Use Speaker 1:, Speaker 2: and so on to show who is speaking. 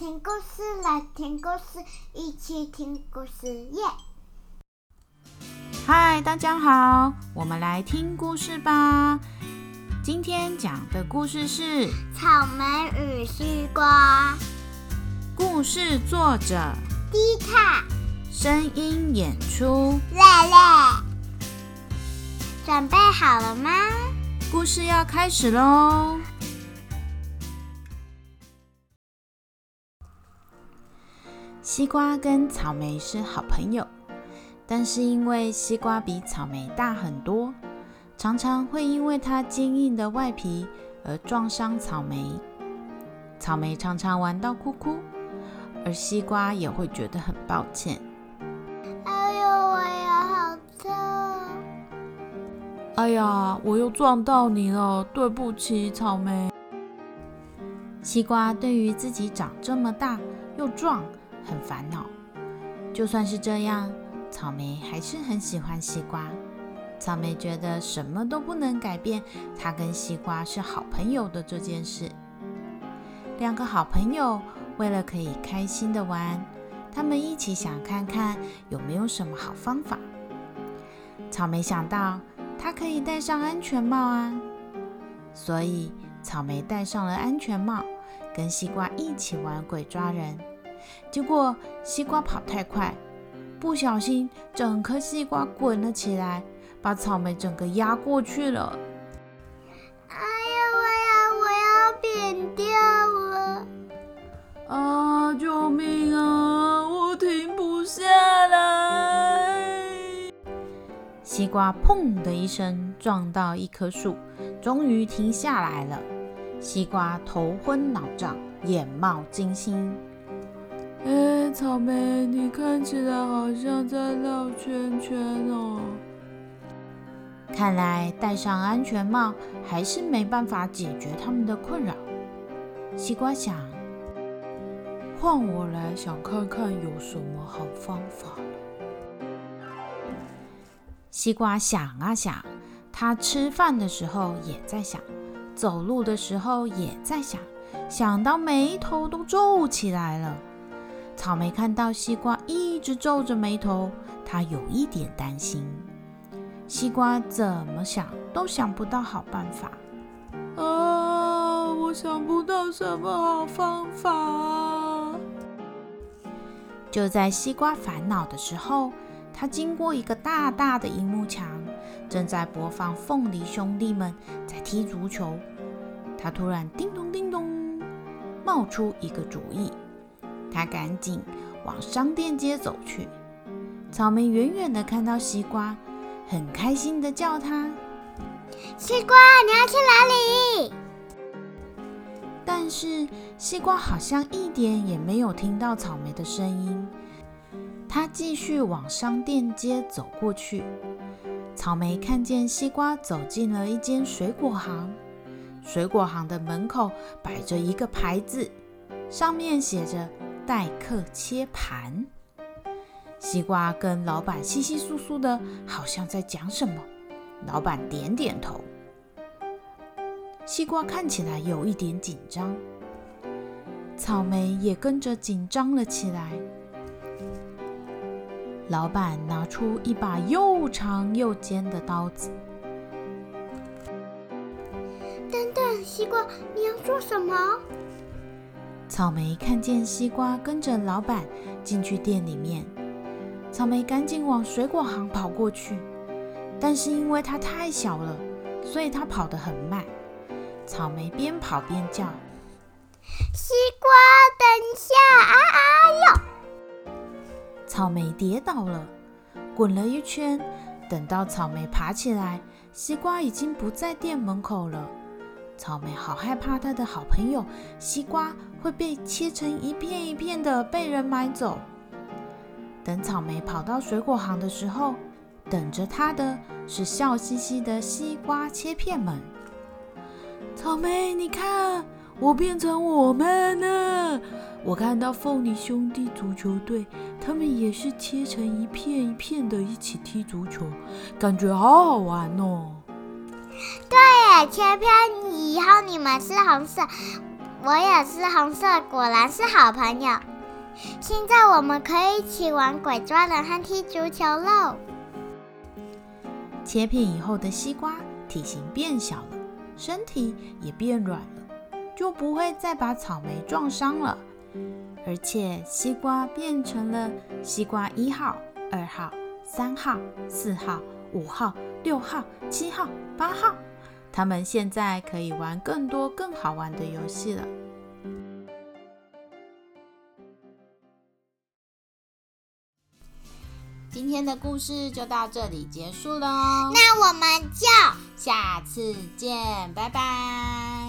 Speaker 1: 听故事，来听故事，一起听故事耶！
Speaker 2: 嗨，大家好，我们来听故事吧。今天讲的故事是《
Speaker 1: 草莓与西瓜》。
Speaker 2: 故事作者
Speaker 1: 迪卡，
Speaker 2: 声音演出
Speaker 1: 乐乐。准备好了吗？
Speaker 2: 故事要开始喽！西瓜跟草莓是好朋友，但是因为西瓜比草莓大很多，常常会因为它坚硬的外皮而撞伤草莓。草莓常常玩到哭哭，而西瓜也会觉得很抱歉。
Speaker 1: 哎呦，我牙好痛！
Speaker 2: 哎呀，我又撞到你了，对不起，草莓。西瓜对于自己长这么大又壮。很烦恼，就算是这样，草莓还是很喜欢西瓜。草莓觉得什么都不能改变它跟西瓜是好朋友的这件事。两个好朋友为了可以开心的玩，他们一起想看看有没有什么好方法。草莓想到，它可以戴上安全帽啊，所以草莓戴上了安全帽，跟西瓜一起玩鬼抓人。结果西瓜跑太快，不小心整颗西瓜滚了起来，把草莓整个压过去了。
Speaker 1: 哎呀，我要我要扁掉了！
Speaker 2: 啊，救命啊！我停不下来。西瓜砰的一声撞到一棵树，终于停下来了。西瓜头昏脑胀，眼冒金星。哎，草莓，你看起来好像在绕圈圈哦。看来戴上安全帽还是没办法解决他们的困扰。西瓜想，换我来想看看有什么好方法西瓜想啊想，他吃饭的时候也在想，走路的时候也在想，想到眉头都皱起来了。草莓看到西瓜一直皱着眉头，他有一点担心。西瓜怎么想都想不到好办法。啊，我想不到什么好方法。就在西瓜烦恼的时候，他经过一个大大的荧幕墙，正在播放凤梨兄弟们在踢足球。他突然叮咚叮咚，冒出一个主意。他赶紧往商店街走去。草莓远远的看到西瓜，很开心的叫他：“
Speaker 1: 西瓜，你要去哪里？”
Speaker 2: 但是西瓜好像一点也没有听到草莓的声音。他继续往商店街走过去。草莓看见西瓜走进了一间水果行，水果行的门口摆着一个牌子，上面写着。待客切盘，西瓜跟老板稀稀疏疏的，好像在讲什么。老板点点头，西瓜看起来有一点紧张，草莓也跟着紧张了起来。老板拿出一把又长又尖的刀子。
Speaker 1: 等等，西瓜，你要做什么？
Speaker 2: 草莓看见西瓜跟着老板进去店里面，草莓赶紧往水果行跑过去，但是因为它太小了，所以它跑得很慢。草莓边跑边叫：“
Speaker 1: 西瓜，等一下！”啊啊哟！
Speaker 2: 草莓跌倒了，滚了一圈。等到草莓爬起来，西瓜已经不在店门口了。草莓好害怕，他的好朋友西瓜会被切成一片一片的，被人买走。等草莓跑到水果行的时候，等着他的是笑嘻嘻的西瓜切片们。草莓，你看，我变成我们了！我看到凤梨兄弟足球队，他们也是切成一片一片的，一起踢足球，感觉好好玩哦。
Speaker 1: 对，切片以后你们是红色，我也是红色，果然是好朋友。现在我们可以一起玩鬼抓人和踢足球喽。
Speaker 2: 切片以后的西瓜体型变小了，身体也变软了，就不会再把草莓撞伤了。而且西瓜变成了西瓜一号、二号、三号、四号、五号、六号、七号、八号。他们现在可以玩更多更好玩的游戏了。今天的故事就到这里结束了哦，
Speaker 1: 那我们就
Speaker 2: 下次见，拜拜。